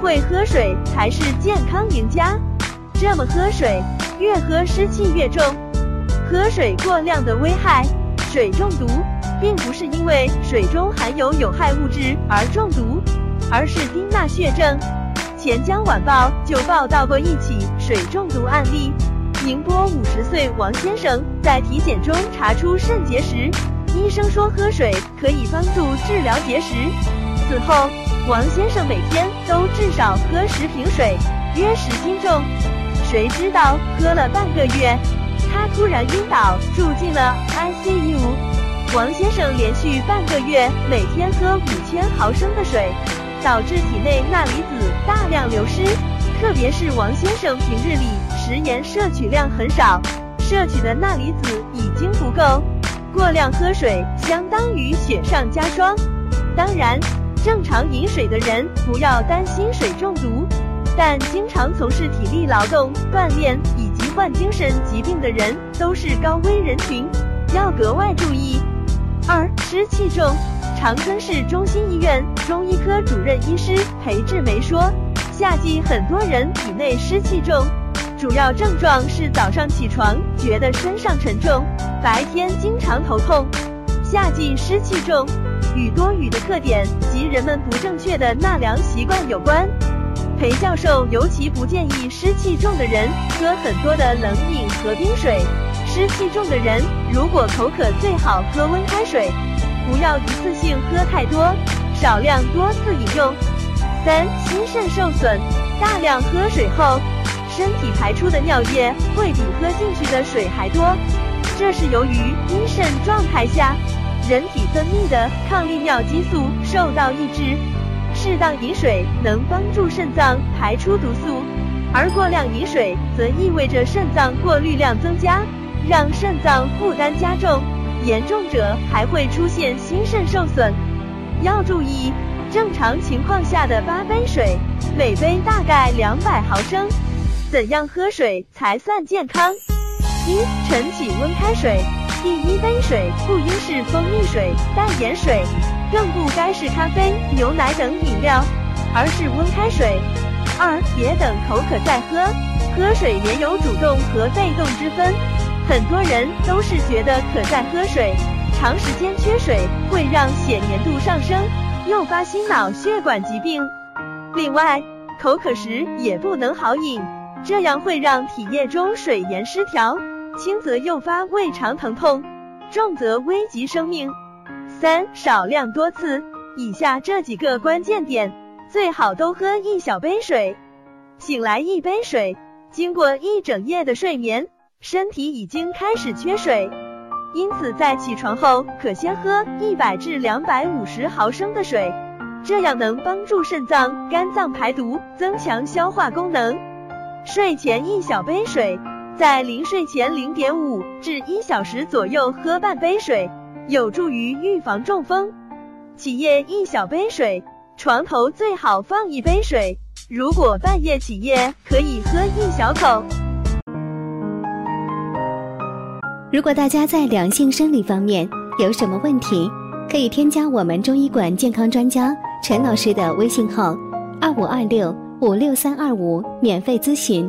会喝水才是健康赢家。这么喝水，越喝湿气越重。喝水过量的危害，水中毒，并不是因为水中含有有害物质而中毒，而是丁钠血症。钱江晚报就报道过一起水中毒案例：宁波五十岁王先生在体检中查出肾结石，医生说喝水可以帮助治疗结石。此后，王先生每天都至少喝十瓶水，约十斤重。谁知道喝了半个月，他突然晕倒，住进了 ICU。王先生连续半个月每天喝五千毫升的水，导致体内钠离子大量流失。特别是王先生平日里食盐摄取量很少，摄取的钠离子已经不够，过量喝水相当于雪上加霜。当然。正常饮水的人不要担心水中毒，但经常从事体力劳动、锻炼以及患精神疾病的人都是高危人群，要格外注意。二、湿气重。长春市中心医院中医科主任医师裴志梅说，夏季很多人体内湿气重，主要症状是早上起床觉得身上沉重，白天经常头痛。夏季湿气重。与多雨的特点及人们不正确的纳凉习惯有关。裴教授尤其不建议湿气重的人喝很多的冷饮和冰水。湿气重的人如果口渴，最好喝温开水，不要一次性喝太多，少量多次饮用。三、心肾受损，大量喝水后，身体排出的尿液会比喝进去的水还多，这是由于阴肾状态下。人体分泌的抗利尿激素受到抑制，适当饮水能帮助肾脏排出毒素，而过量饮水则意味着肾脏过滤量增加，让肾脏负担加重，严重者还会出现心肾受损。要注意，正常情况下的八杯水，每杯大概两百毫升。怎样喝水才算健康？一晨起温开水。第一杯水不应是蜂蜜水、淡盐水，更不该是咖啡、牛奶等饮料，而是温开水。二，别等口渴再喝，喝水也有主动和被动之分。很多人都是觉得渴再喝水，长时间缺水会让血粘度上升，诱发心脑血管疾病。另外，口渴时也不能好饮，这样会让体液中水盐失调。轻则诱发胃肠疼痛，重则危及生命。三少量多次，以下这几个关键点，最好都喝一小杯水。醒来一杯水，经过一整夜的睡眠，身体已经开始缺水，因此在起床后可先喝一百至两百五十毫升的水，这样能帮助肾脏、肝脏排毒，增强消化功能。睡前一小杯水。在临睡前零点五至一小时左右喝半杯水，有助于预防中风。起夜一小杯水，床头最好放一杯水。如果半夜起夜，可以喝一小口。如果大家在两性生理方面有什么问题，可以添加我们中医馆健康专家陈老师的微信号：二五二六五六三二五，免费咨询。